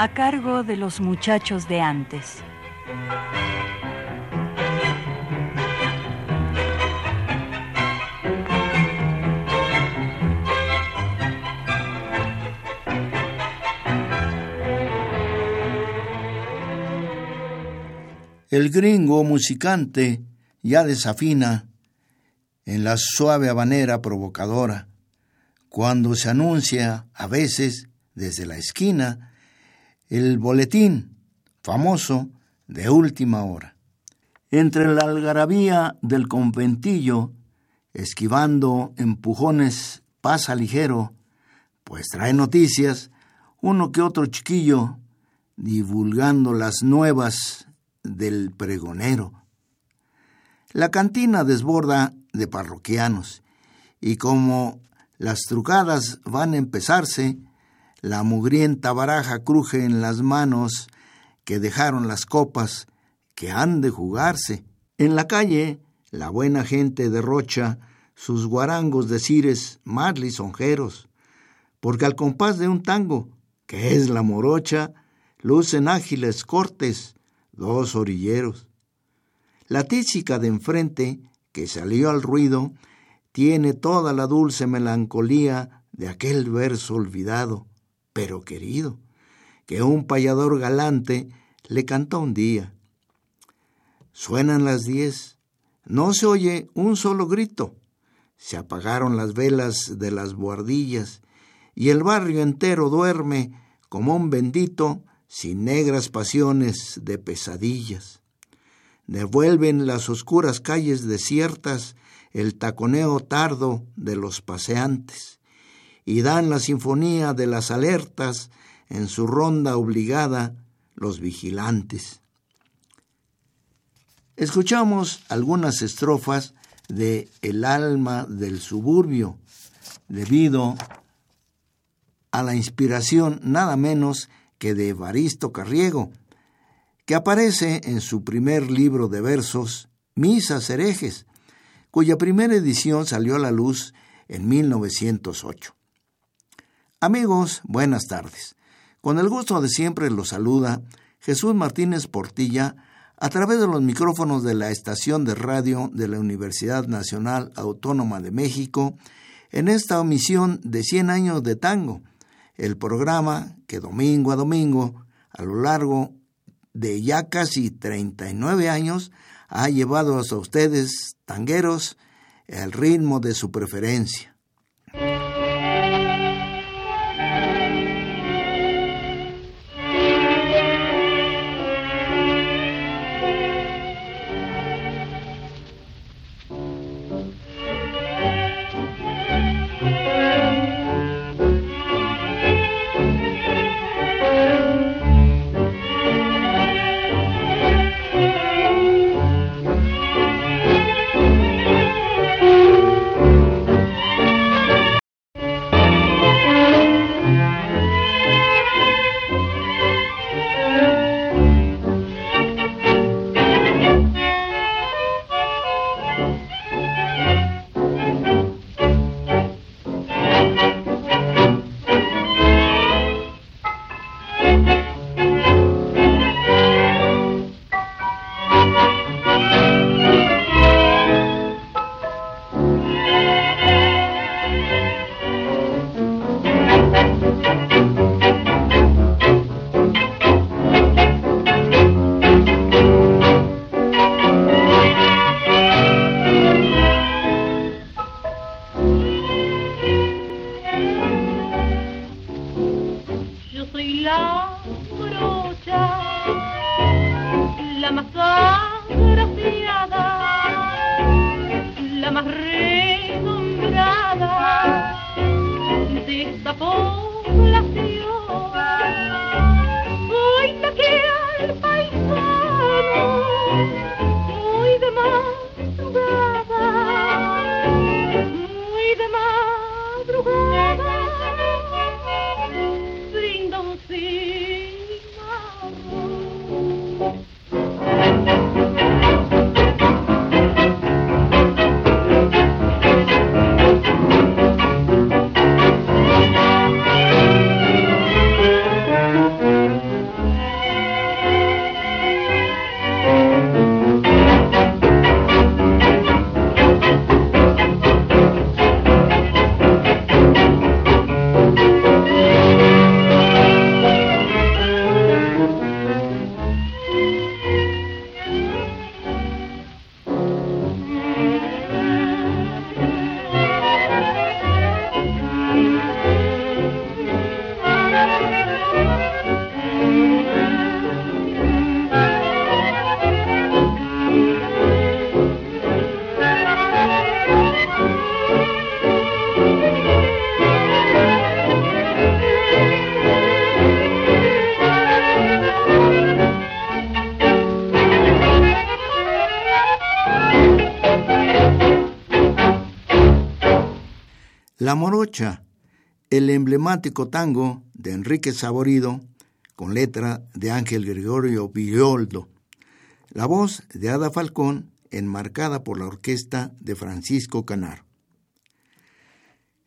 A cargo de los muchachos de antes. El gringo musicante ya desafina en la suave habanera provocadora, cuando se anuncia a veces desde la esquina el boletín famoso de última hora. Entre la algarabía del conventillo, esquivando empujones, pasa ligero, pues trae noticias, uno que otro chiquillo, divulgando las nuevas del pregonero. La cantina desborda de parroquianos, y como las trucadas van a empezarse, la mugrienta baraja cruje en las manos que dejaron las copas que han de jugarse. En la calle, la buena gente derrocha sus guarangos de cires más lisonjeros, porque al compás de un tango, que es la morocha, lucen ágiles cortes dos orilleros. La tísica de enfrente, que salió al ruido, tiene toda la dulce melancolía de aquel verso olvidado pero querido, que un payador galante le cantó un día. Suenan las diez, no se oye un solo grito, se apagaron las velas de las buhardillas y el barrio entero duerme como un bendito sin negras pasiones de pesadillas. Devuelven las oscuras calles desiertas el taconeo tardo de los paseantes y dan la sinfonía de las alertas en su ronda obligada los vigilantes. Escuchamos algunas estrofas de El alma del suburbio, debido a la inspiración nada menos que de Evaristo Carriego, que aparece en su primer libro de versos, Misas herejes, cuya primera edición salió a la luz en 1908. Amigos, buenas tardes. Con el gusto de siempre los saluda Jesús Martínez Portilla a través de los micrófonos de la estación de radio de la Universidad Nacional Autónoma de México en esta omisión de 100 años de tango, el programa que domingo a domingo, a lo largo de ya casi 39 años, ha llevado hasta ustedes, tangueros, el ritmo de su preferencia. La Morocha, el emblemático tango de Enrique Saborido, con letra de Ángel Gregorio Villoldo. La voz de Ada Falcón, enmarcada por la orquesta de Francisco Canar.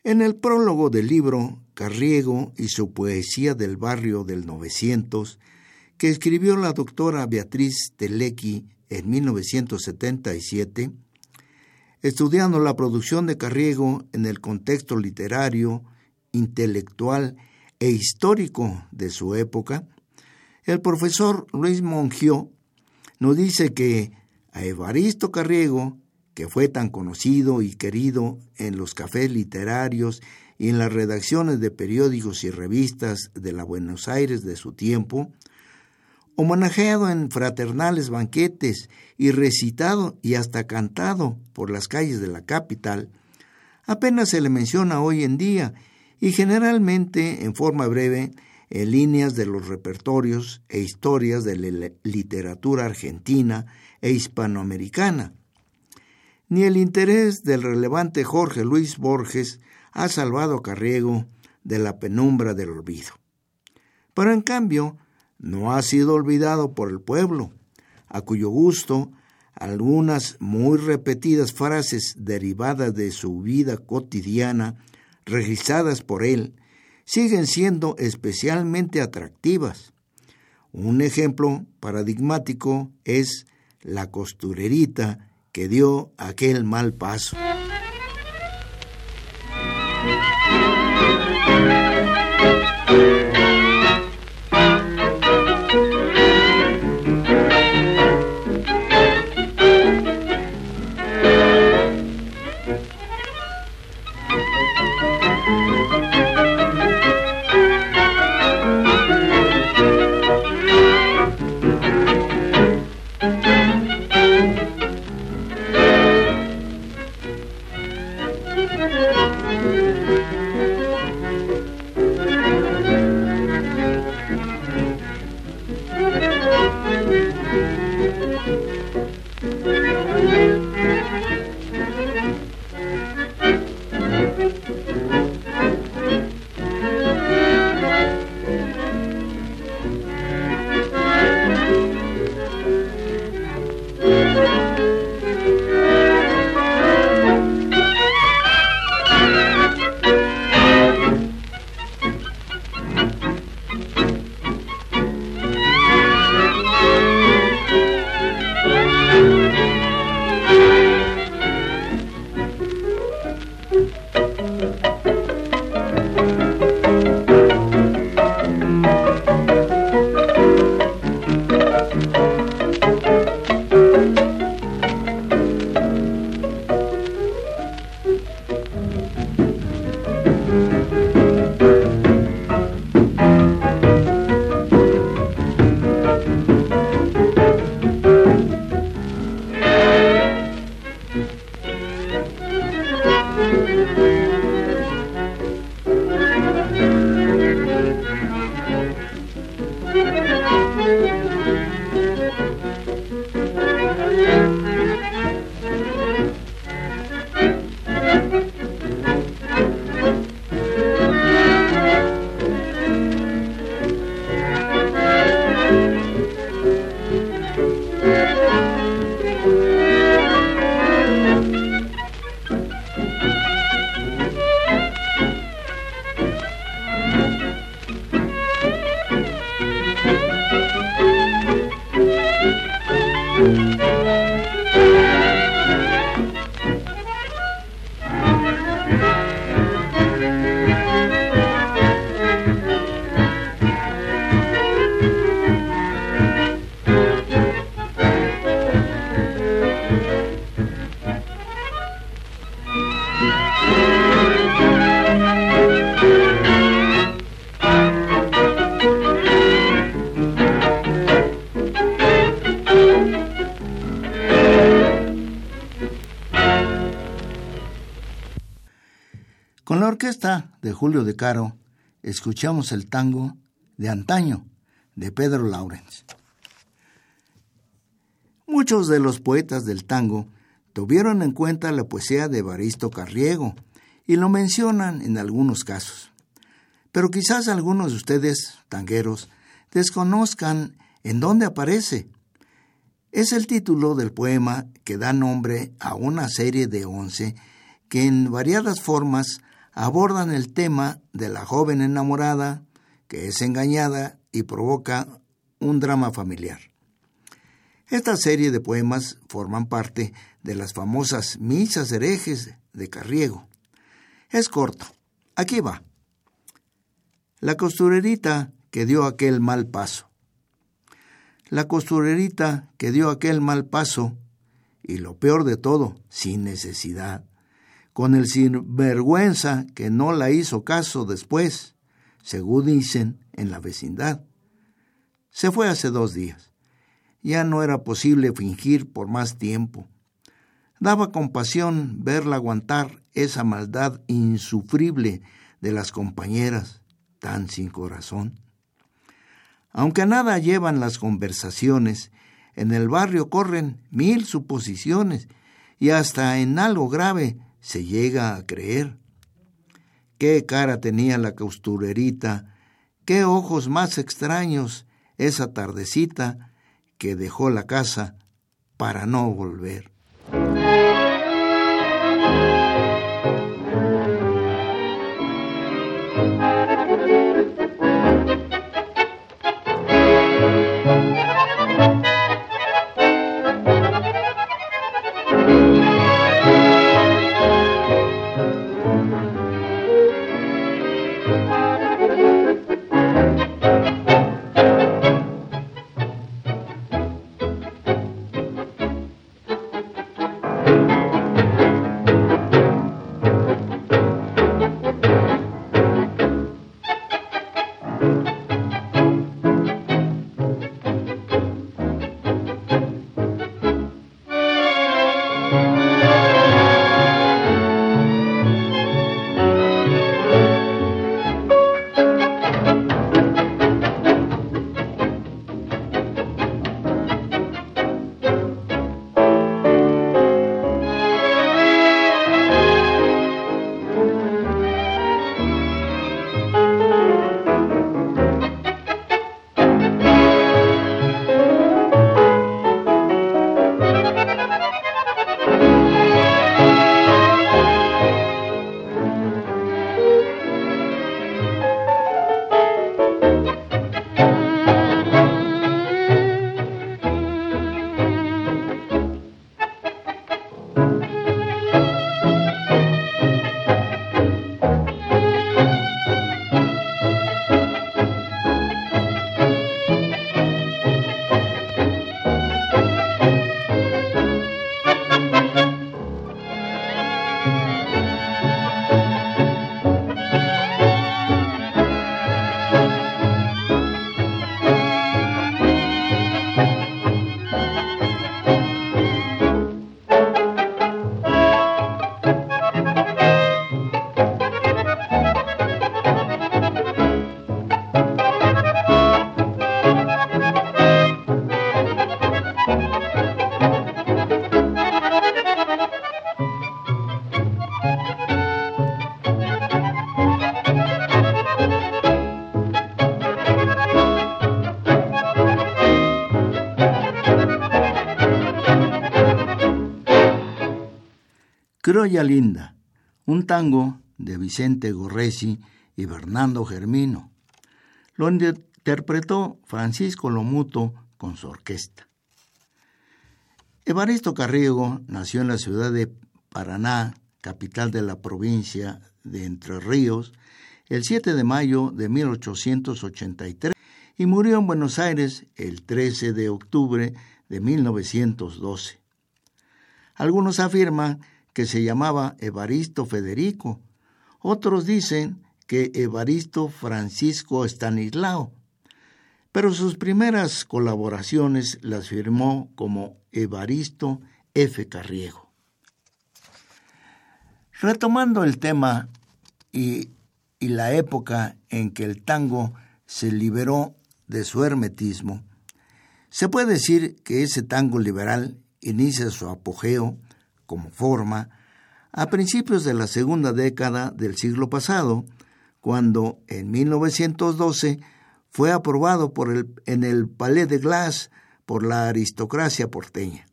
En el prólogo del libro Carriego y su poesía del barrio del 900, que escribió la doctora Beatriz Telequi en 1977, estudiando la producción de Carriego en el contexto literario, intelectual e histórico de su época, el profesor Luis Mongió nos dice que a Evaristo Carriego, que fue tan conocido y querido en los cafés literarios y en las redacciones de periódicos y revistas de la Buenos Aires de su tiempo, homenajeado en fraternales banquetes y recitado y hasta cantado por las calles de la capital, apenas se le menciona hoy en día y generalmente en forma breve en líneas de los repertorios e historias de la literatura argentina e hispanoamericana. Ni el interés del relevante Jorge Luis Borges ha salvado a Carriego de la penumbra del olvido. Pero en cambio, no ha sido olvidado por el pueblo, a cuyo gusto algunas muy repetidas frases derivadas de su vida cotidiana, registradas por él, siguen siendo especialmente atractivas. Un ejemplo paradigmático es la costurerita que dio aquel mal paso. De Julio de Caro escuchamos el tango de antaño de Pedro Laurens. Muchos de los poetas del tango tuvieron en cuenta la poesía de Baristo Carriego y lo mencionan en algunos casos. Pero quizás algunos de ustedes, tangueros, desconozcan en dónde aparece. Es el título del poema que da nombre a una serie de once que en variadas formas abordan el tema de la joven enamorada que es engañada y provoca un drama familiar. Esta serie de poemas forman parte de las famosas misas herejes de Carriego. Es corto. Aquí va. La costurerita que dio aquel mal paso. La costurerita que dio aquel mal paso, y lo peor de todo, sin necesidad, con el sinvergüenza que no la hizo caso después, según dicen en la vecindad. Se fue hace dos días. Ya no era posible fingir por más tiempo. Daba compasión verla aguantar esa maldad insufrible de las compañeras, tan sin corazón. Aunque nada llevan las conversaciones, en el barrio corren mil suposiciones y hasta en algo grave se llega a creer. Qué cara tenía la costurerita, qué ojos más extraños esa tardecita que dejó la casa para no volver. Croya Linda, un tango de Vicente Gorresi y Bernardo Germino. Lo interpretó Francisco Lomuto con su orquesta. Evaristo Carriego nació en la ciudad de Paraná, capital de la provincia de Entre Ríos, el 7 de mayo de 1883 y murió en Buenos Aires el 13 de octubre de 1912. Algunos afirman que se llamaba Evaristo Federico. Otros dicen que Evaristo Francisco Estanislao, pero sus primeras colaboraciones las firmó como Evaristo F. Carriego. Retomando el tema y, y la época en que el tango se liberó de su hermetismo, se puede decir que ese tango liberal inicia su apogeo como forma a principios de la segunda década del siglo pasado, cuando en 1912 fue aprobado por el, en el Palais de Glace por la aristocracia porteña.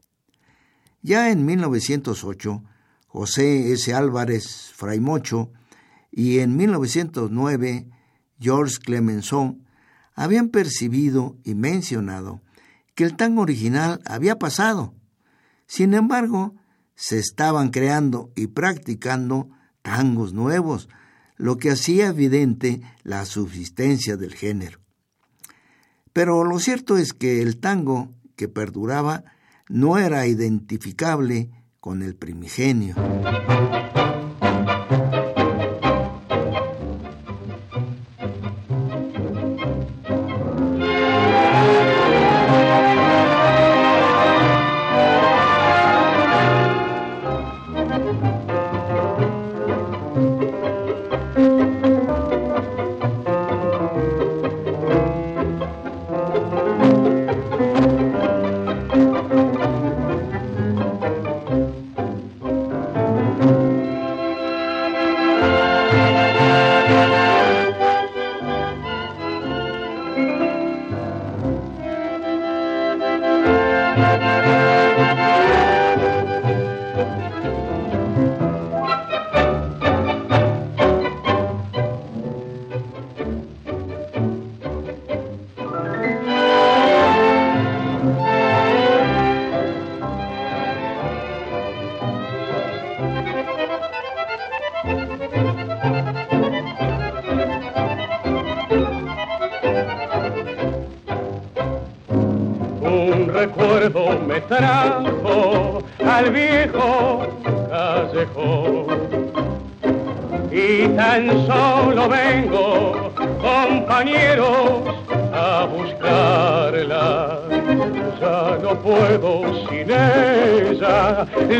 Ya en 1908, José S. Álvarez Fraimocho y en 1909 Georges Clemenceau habían percibido y mencionado que el tango original había pasado. Sin embargo, se estaban creando y practicando tangos nuevos, lo que hacía evidente la subsistencia del género. Pero lo cierto es que el tango que perduraba no era identificable con el primigenio.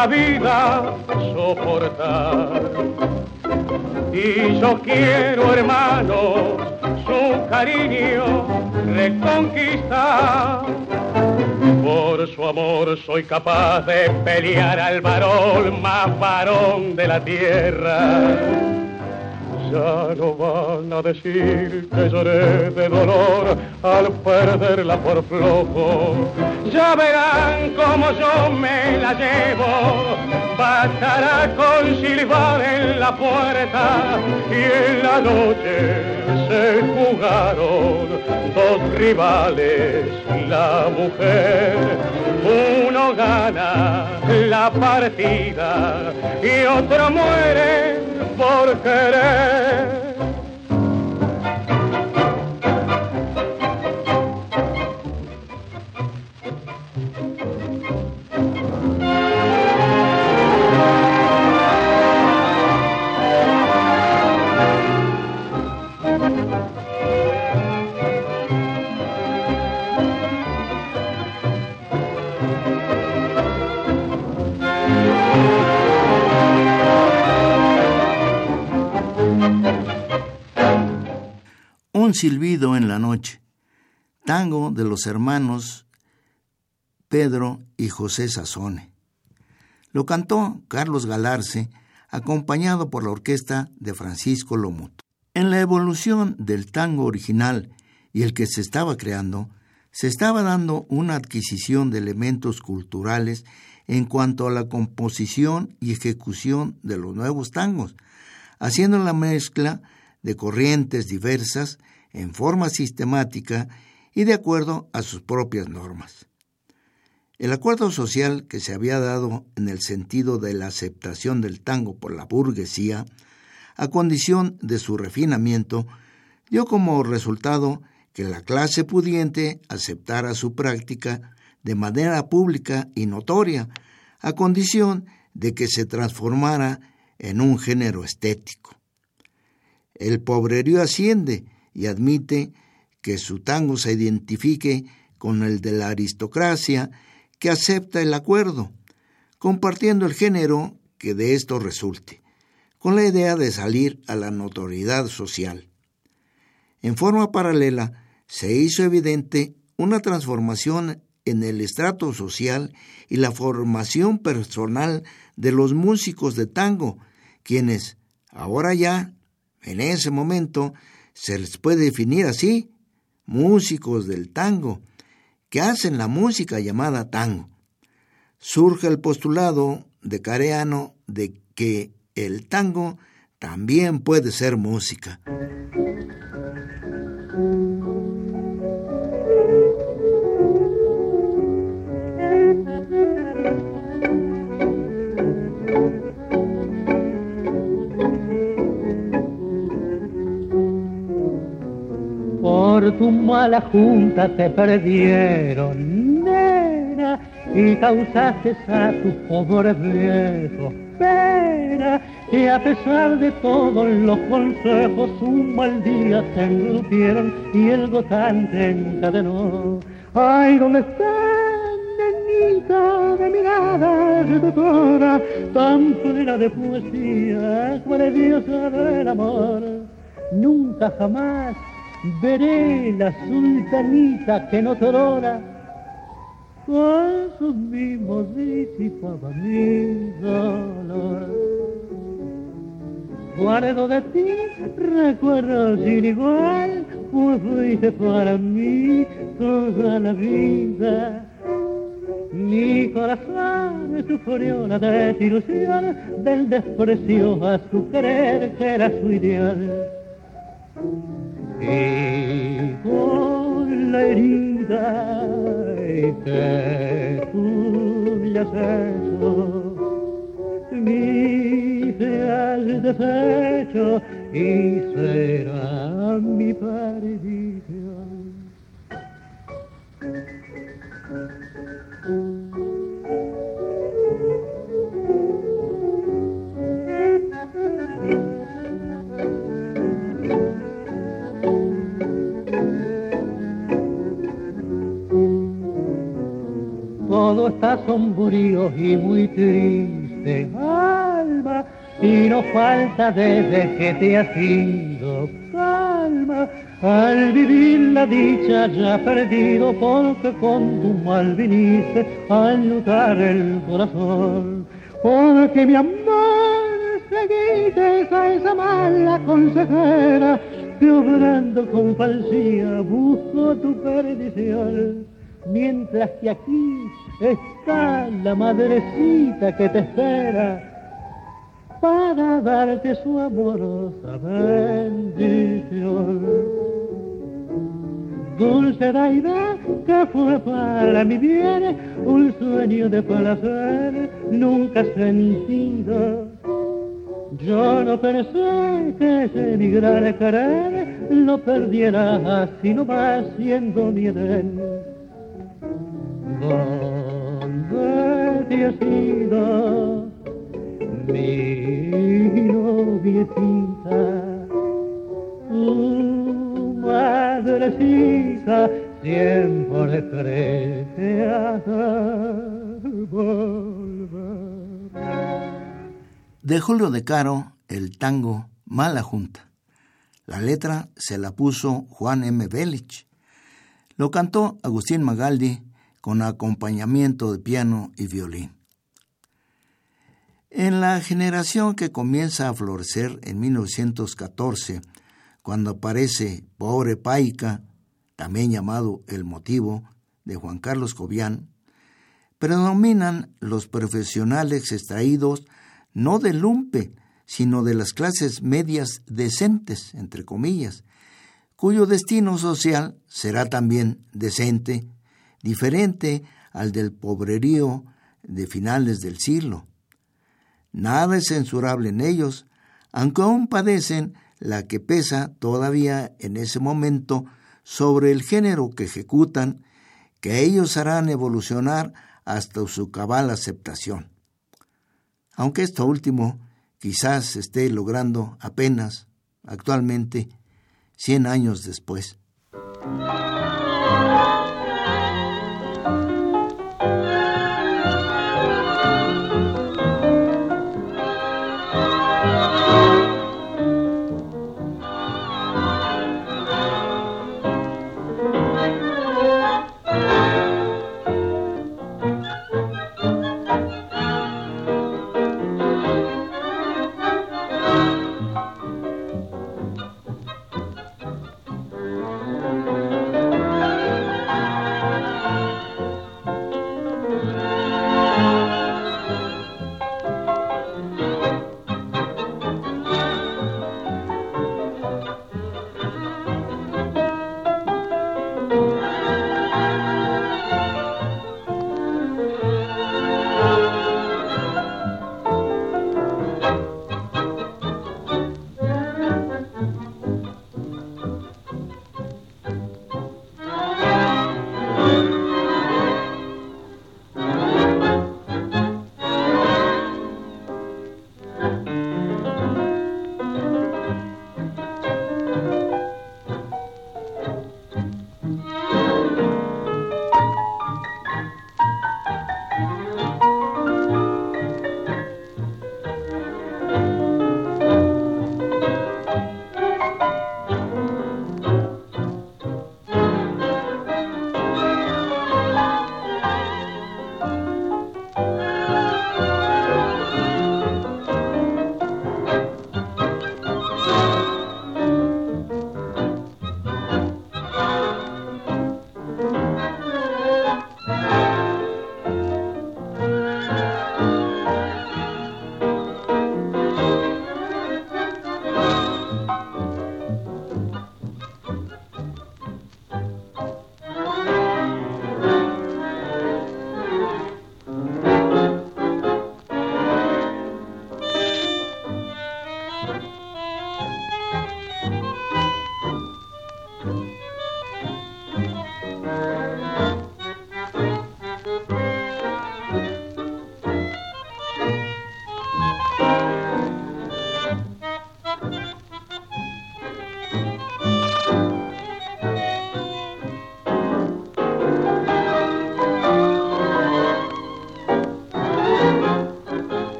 La vida soportar. Y yo quiero, hermanos, su cariño reconquistar por su amor soy capaz de pelear al varón más varón de la tierra. Ya no van a decir que lloré de dolor al perderla por flojo. Ya verán como yo me la llevo. Bastará con silbar en la puerta y en la noche se jugaron dos rivales, la mujer. Uno gana la partida y otro muere por querer. Silbido en la noche, tango de los hermanos Pedro y José Sazone. Lo cantó Carlos Galarce, acompañado por la orquesta de Francisco Lomuto. En la evolución del tango original y el que se estaba creando, se estaba dando una adquisición de elementos culturales en cuanto a la composición y ejecución de los nuevos tangos, haciendo la mezcla de corrientes diversas en forma sistemática y de acuerdo a sus propias normas. El acuerdo social que se había dado en el sentido de la aceptación del tango por la burguesía, a condición de su refinamiento, dio como resultado que la clase pudiente aceptara su práctica de manera pública y notoria, a condición de que se transformara en un género estético. El pobrerío asciende y admite que su tango se identifique con el de la aristocracia que acepta el acuerdo, compartiendo el género que de esto resulte, con la idea de salir a la notoriedad social. En forma paralela, se hizo evidente una transformación en el estrato social y la formación personal de los músicos de tango, quienes ahora ya, en ese momento, se les puede definir así, músicos del tango, que hacen la música llamada tango. Surge el postulado de Careano de que el tango también puede ser música. Tu mala junta te perdieron, nena, y causaste a tu pobre viejo pena. Y a pesar de todos los consejos, un mal día te engrupieron y el gotán te encadenó. Ay, ¿dónde estás, de mirada seductora, tan plena de poesía, diosa del amor? Nunca jamás veré la sultanita que no llora con sus mismos disipaba mi dolor. Guardo de ti recuerdo sin igual, pues fuiste para mí toda la vida. Mi corazón sufrió la desilusión del desprecio a su querer que era su ideal y con la herida que tú me has hecho, mi has deshecho y será y muy triste, alma, y no falta desde que te has ido calma. Al vivir la dicha ya perdido, porque con tu mal viniste a lutar el corazón. Porque mi amor seguiste a esa mala consejera que obrando con falsía busco tu perdición. Mientras que aquí está la madrecita que te espera para darte su amorosa bendición. Dulce Daida, que fue para mi bien un sueño de placer nunca sentido. Yo no pensé que ese mi gran querer lo perdiera así nomás siendo mi. ¿Dónde te has ido, mi noviecita? Siempre. De Julio de Caro, el tango Mala Junta. La letra se la puso Juan M. Belich. Lo cantó Agustín Magaldi con acompañamiento de piano y violín. En la generación que comienza a florecer en 1914, cuando aparece Pobre Paica, también llamado El Motivo, de Juan Carlos Cobian, predominan los profesionales extraídos no del lumpe, sino de las clases medias decentes, entre comillas, cuyo destino social será también decente diferente al del pobrerío de finales del siglo. Nada es censurable en ellos, aunque aún padecen la que pesa todavía en ese momento sobre el género que ejecutan, que ellos harán evolucionar hasta su cabal aceptación. Aunque esto último quizás esté logrando apenas, actualmente, cien años después.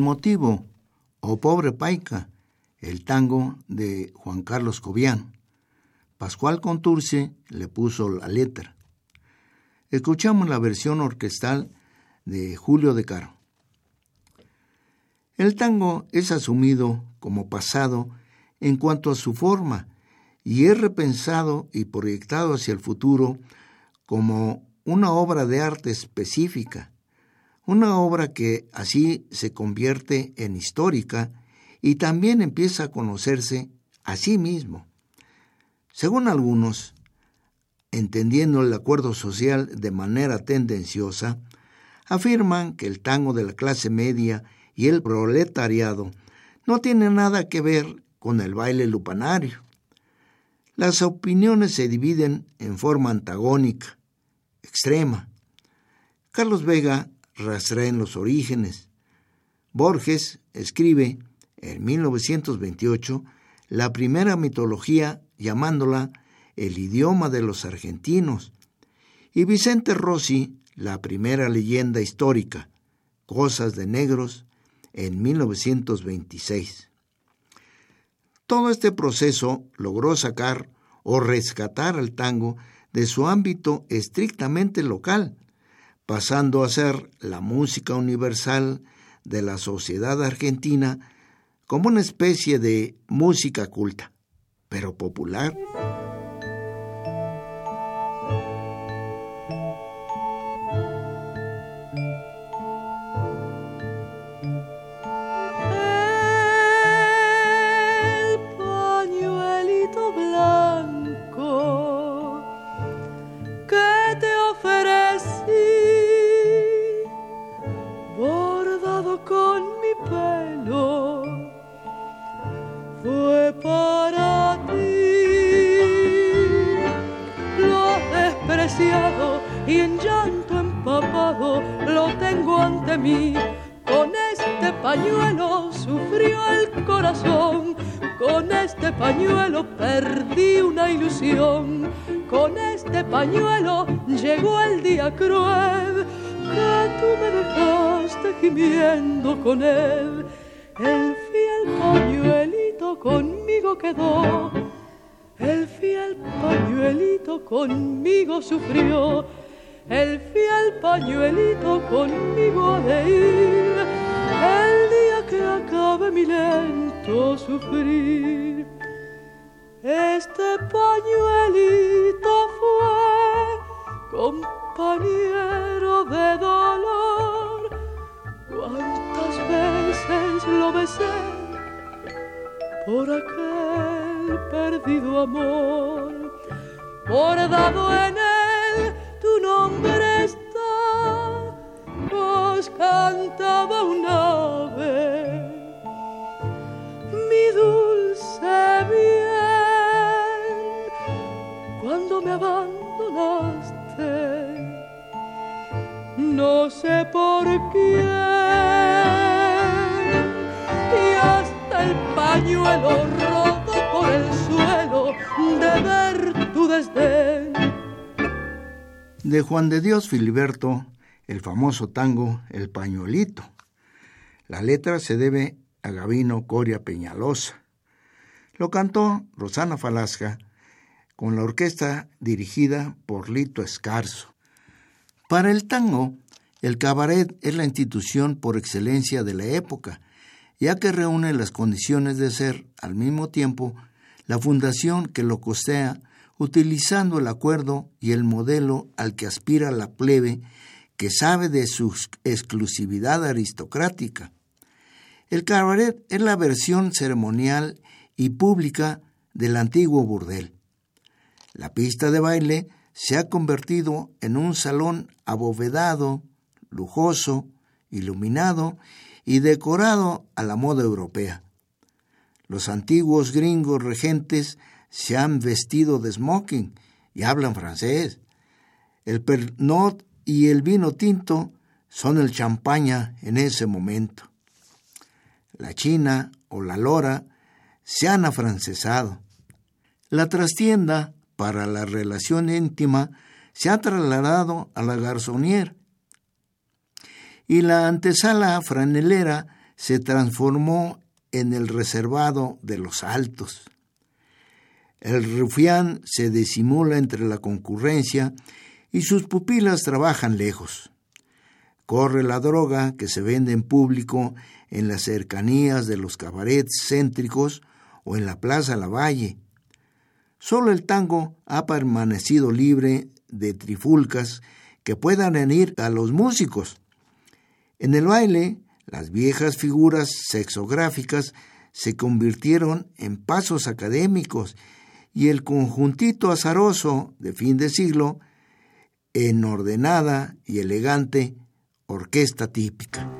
Motivo, o oh pobre paica, el tango de Juan Carlos Cobian. Pascual Conturce le puso la letra. Escuchamos la versión orquestal de Julio de Caro. El tango es asumido como pasado en cuanto a su forma y es repensado y proyectado hacia el futuro como una obra de arte específica, una obra que así se convierte en histórica y también empieza a conocerse a sí mismo. Según algunos, entendiendo el acuerdo social de manera tendenciosa, afirman que el tango de la clase media y el proletariado no tiene nada que ver con el baile lupanario. Las opiniones se dividen en forma antagónica, extrema. Carlos Vega rastrea en los orígenes. Borges escribe en 1928 la primera mitología llamándola el idioma de los argentinos y Vicente Rossi la primera leyenda histórica, Cosas de Negros, en 1926. Todo este proceso logró sacar o rescatar al tango de su ámbito estrictamente local, pasando a ser la música universal de la sociedad argentina como una especie de música culta, pero popular. Bordado en él tu nombre está, nos cantaba un ave, mi dulce bien, cuando me abandonaste no sé por qué. Y hasta el pañuelo roto De Juan de Dios Filiberto, el famoso tango El Pañuelito. La letra se debe a Gavino Coria Peñalosa. Lo cantó Rosana Falasca con la orquesta dirigida por Lito Escarzo. Para el tango, el cabaret es la institución por excelencia de la época, ya que reúne las condiciones de ser, al mismo tiempo, la fundación que lo costea utilizando el acuerdo y el modelo al que aspira la plebe que sabe de su exclusividad aristocrática. El cabaret es la versión ceremonial y pública del antiguo burdel. La pista de baile se ha convertido en un salón abovedado, lujoso, iluminado y decorado a la moda europea. Los antiguos gringos regentes se han vestido de smoking y hablan francés. El pernod y el vino tinto son el champaña en ese momento. La china o la lora se han afrancesado. La trastienda para la relación íntima se ha trasladado a la garzonier y la antesala franelera se transformó en el reservado de los altos. El rufián se disimula entre la concurrencia y sus pupilas trabajan lejos. Corre la droga que se vende en público en las cercanías de los cabarets céntricos o en la Plaza Lavalle. Solo el tango ha permanecido libre de trifulcas que puedan venir a los músicos. En el baile, las viejas figuras sexográficas se convirtieron en pasos académicos y el conjuntito azaroso de fin de siglo en ordenada y elegante orquesta típica.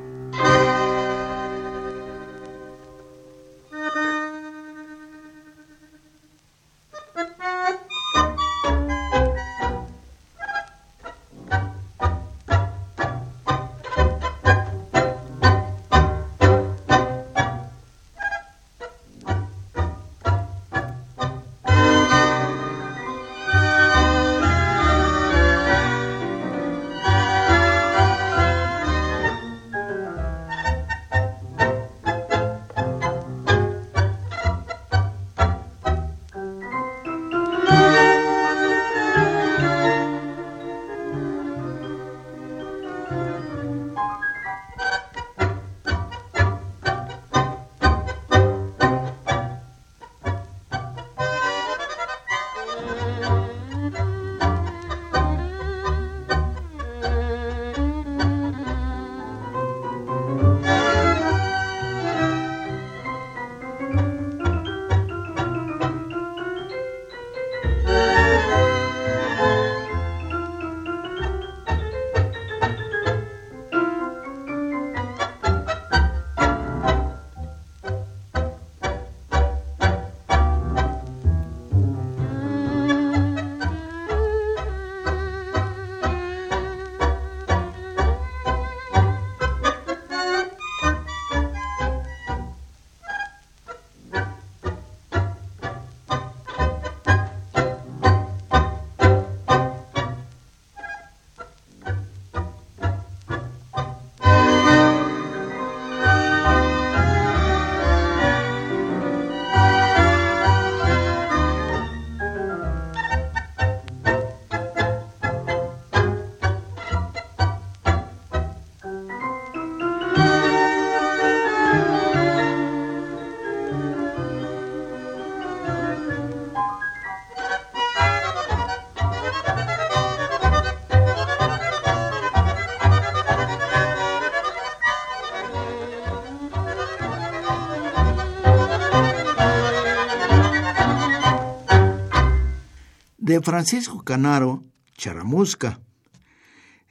De Francisco Canaro, Charamusca,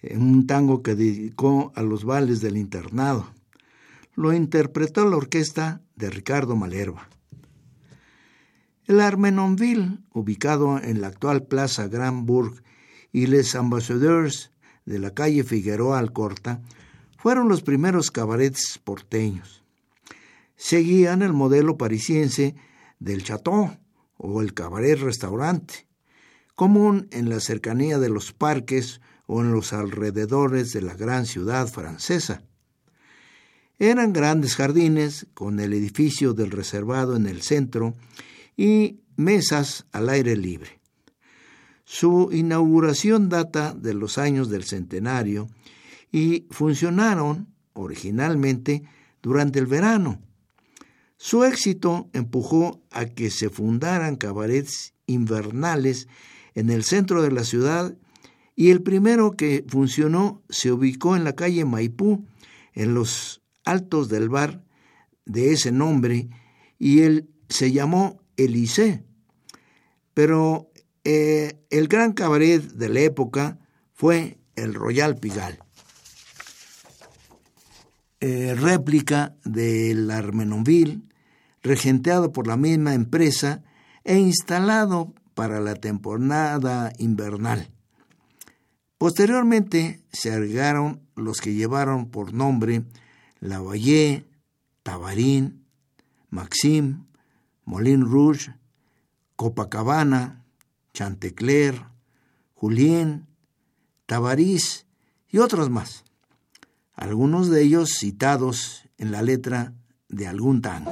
un tango que dedicó a los vales del internado. Lo interpretó la orquesta de Ricardo Malerva. El Armenonville, ubicado en la actual Plaza Grand Bourg, y Les Ambassadeurs de la calle Figueroa Alcorta, fueron los primeros cabarets porteños. Seguían el modelo parisiense del Chateau o el cabaret restaurante, común en la cercanía de los parques o en los alrededores de la gran ciudad francesa. Eran grandes jardines con el edificio del reservado en el centro y mesas al aire libre. Su inauguración data de los años del centenario y funcionaron originalmente durante el verano. Su éxito empujó a que se fundaran cabarets invernales en el centro de la ciudad y el primero que funcionó se ubicó en la calle Maipú, en los altos del bar de ese nombre, y él se llamó Elise. Pero eh, el gran cabaret de la época fue el Royal Pigal. Eh, réplica del Armenonville, regenteado por la misma empresa e instalado para la temporada invernal. Posteriormente se agregaron los que llevaron por nombre Lavallée, Tabarín, Maxim, Molin Rouge, Copacabana, Chantecler, Julien, Tabarís y otros más, algunos de ellos citados en la letra de algún tango.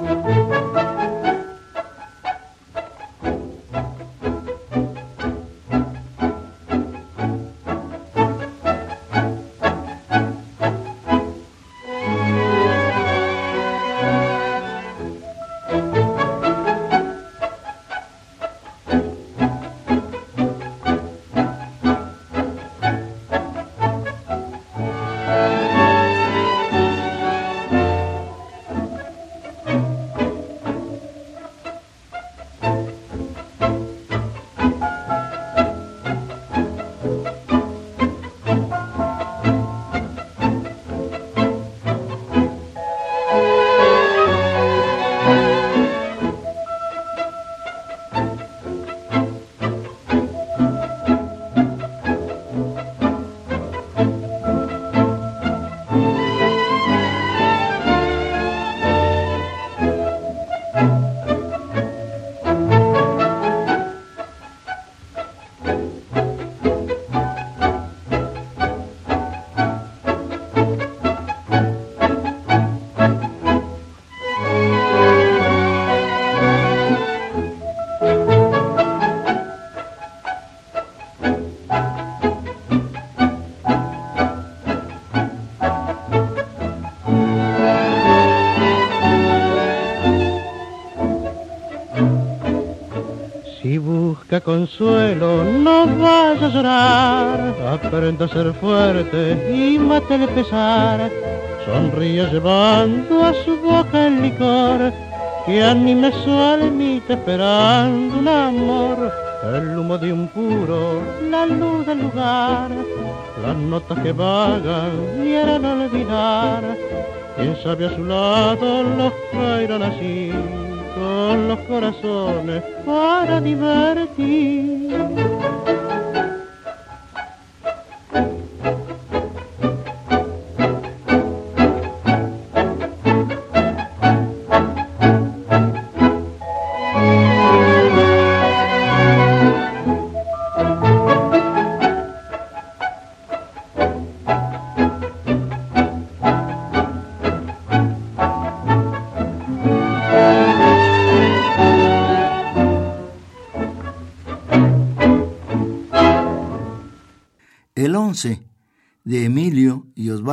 Consuelo, no vayas a llorar, aprenda a ser fuerte y mate el pesar. Sonríe llevando a su boca el licor que anime su almita esperando un amor. El humo de un puro, la luz del lugar, las notas que vagan y eran olvidar. Quien sabe a su lado los caerán así con los corazones para divertir.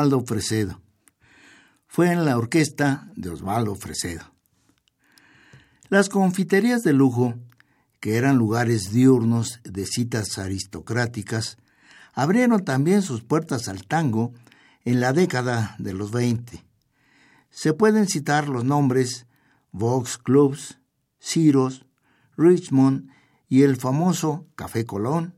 Osvaldo Fresedo. Fue en la orquesta de Osvaldo Fresedo. Las confiterías de lujo, que eran lugares diurnos de citas aristocráticas, abrieron también sus puertas al tango en la década de los 20. Se pueden citar los nombres Vox Clubs, Ciros, Richmond y el famoso Café Colón.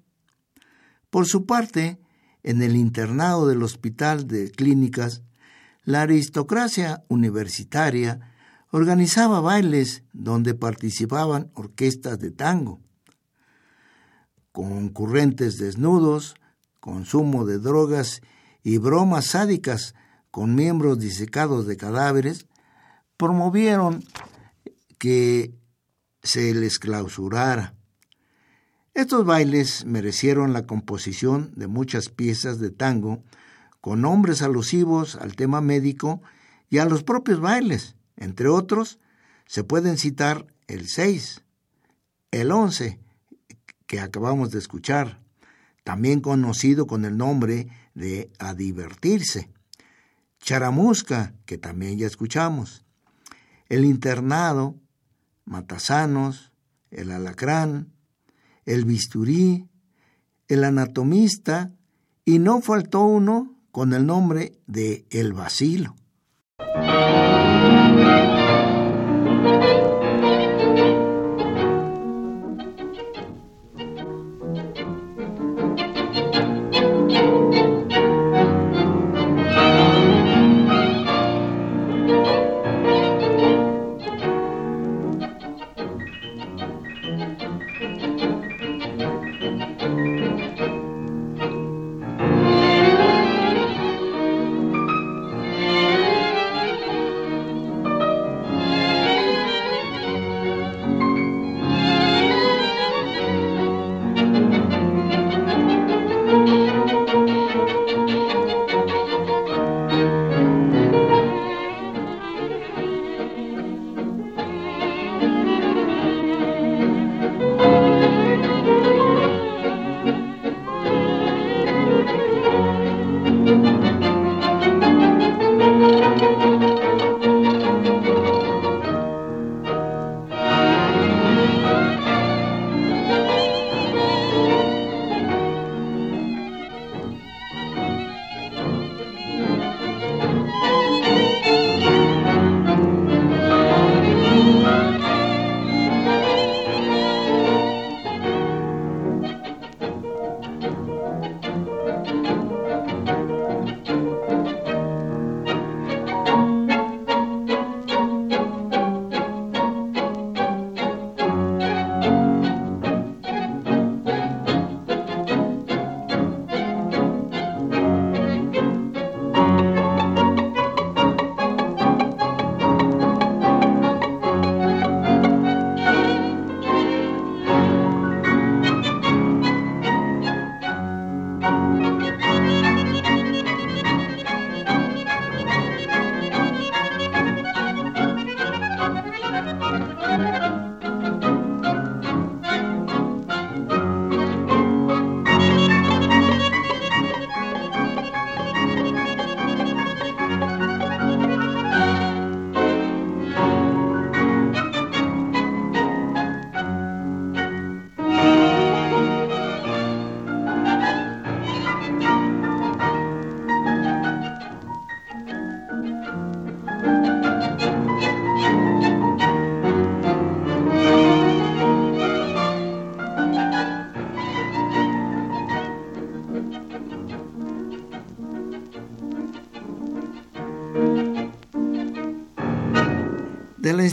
Por su parte, en el internado del Hospital de Clínicas, la aristocracia universitaria organizaba bailes donde participaban orquestas de tango. Concurrentes desnudos, consumo de drogas y bromas sádicas con miembros disecados de cadáveres, promovieron que se les clausurara. Estos bailes merecieron la composición de muchas piezas de tango con nombres alusivos al tema médico y a los propios bailes. Entre otros, se pueden citar el 6, el 11, que acabamos de escuchar, también conocido con el nombre de A divertirse, Charamusca, que también ya escuchamos, el internado, Matasanos, el alacrán, el bisturí, el anatomista, y no faltó uno con el nombre de El Basilo.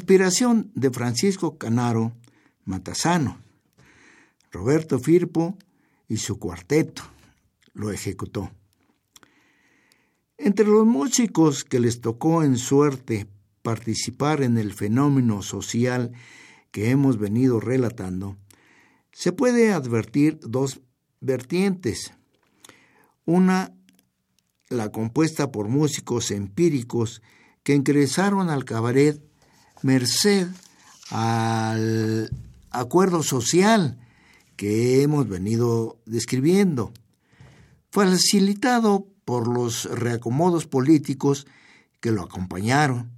Inspiración de Francisco Canaro Matasano. Roberto Firpo y su cuarteto lo ejecutó. Entre los músicos que les tocó en suerte participar en el fenómeno social que hemos venido relatando, se puede advertir dos vertientes. Una, la compuesta por músicos empíricos que ingresaron al cabaret merced al acuerdo social que hemos venido describiendo, facilitado por los reacomodos políticos que lo acompañaron,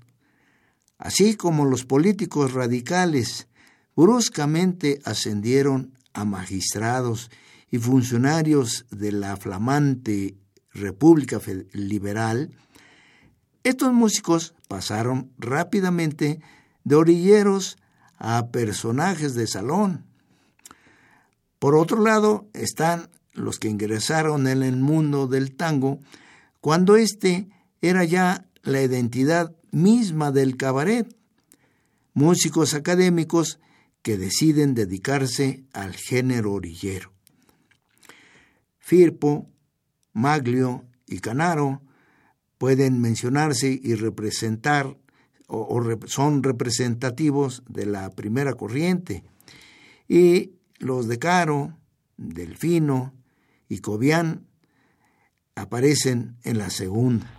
así como los políticos radicales bruscamente ascendieron a magistrados y funcionarios de la flamante República Liberal, estos músicos pasaron rápidamente de orilleros a personajes de salón. Por otro lado están los que ingresaron en el mundo del tango cuando éste era ya la identidad misma del cabaret, músicos académicos que deciden dedicarse al género orillero. Firpo, Maglio y Canaro pueden mencionarse y representar o, son representativos de la primera corriente y los de Caro, Delfino y Cobian aparecen en la segunda.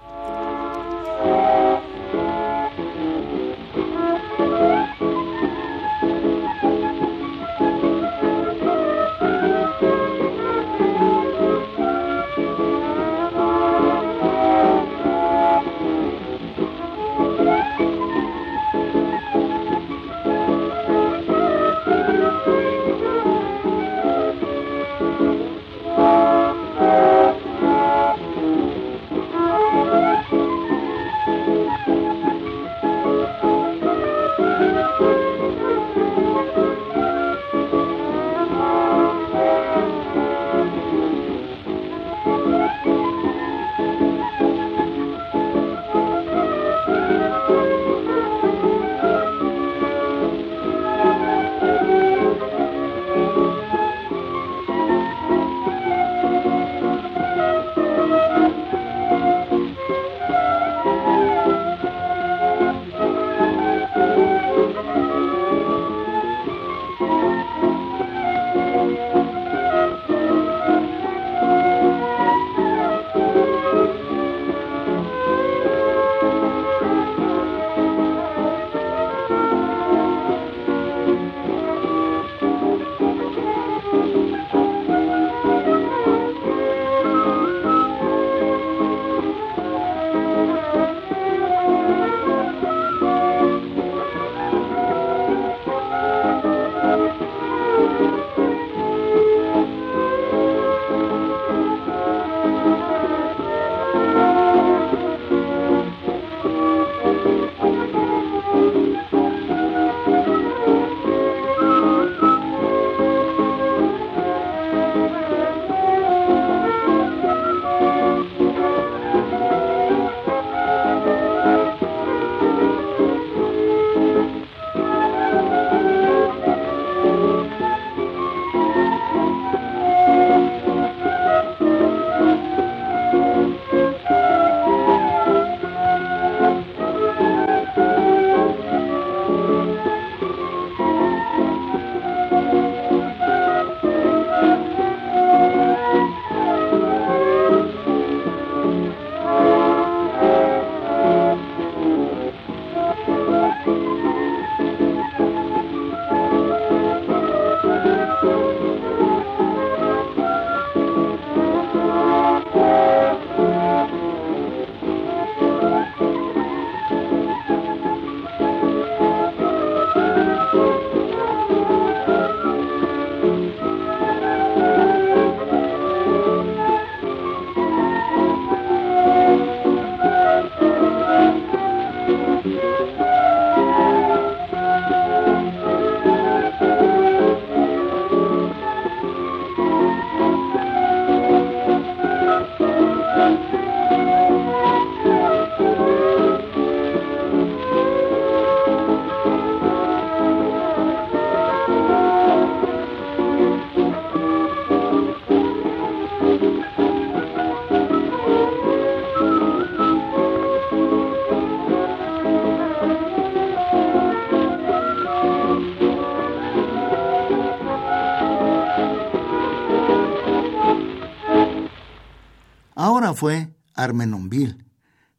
Fue Armenonville,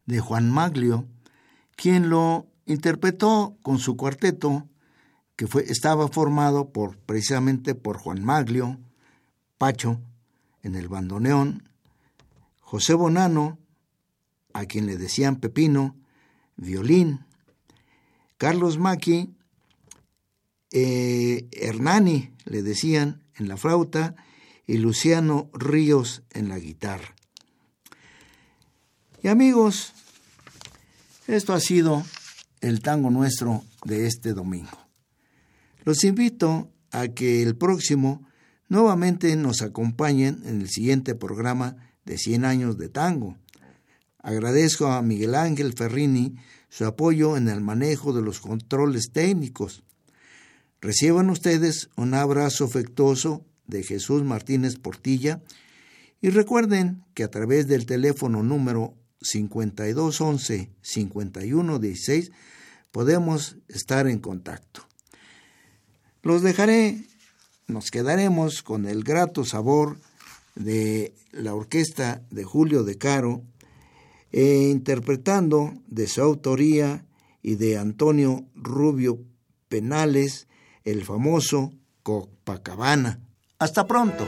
de Juan Maglio, quien lo interpretó con su cuarteto, que estaba formado por, precisamente por Juan Maglio, Pacho, en el bandoneón, José Bonano, a quien le decían Pepino, violín, Carlos Maki, eh, Hernani, le decían, en la flauta, y Luciano Ríos en la guitarra. Y amigos, esto ha sido el tango nuestro de este domingo. Los invito a que el próximo nuevamente nos acompañen en el siguiente programa de 100 años de tango. Agradezco a Miguel Ángel Ferrini su apoyo en el manejo de los controles técnicos. Reciban ustedes un abrazo afectuoso de Jesús Martínez Portilla y recuerden que a través del teléfono número 5211-5116 podemos estar en contacto. Los dejaré, nos quedaremos con el grato sabor de la orquesta de Julio de Caro, e interpretando de su autoría y de Antonio Rubio Penales el famoso Copacabana. Hasta pronto.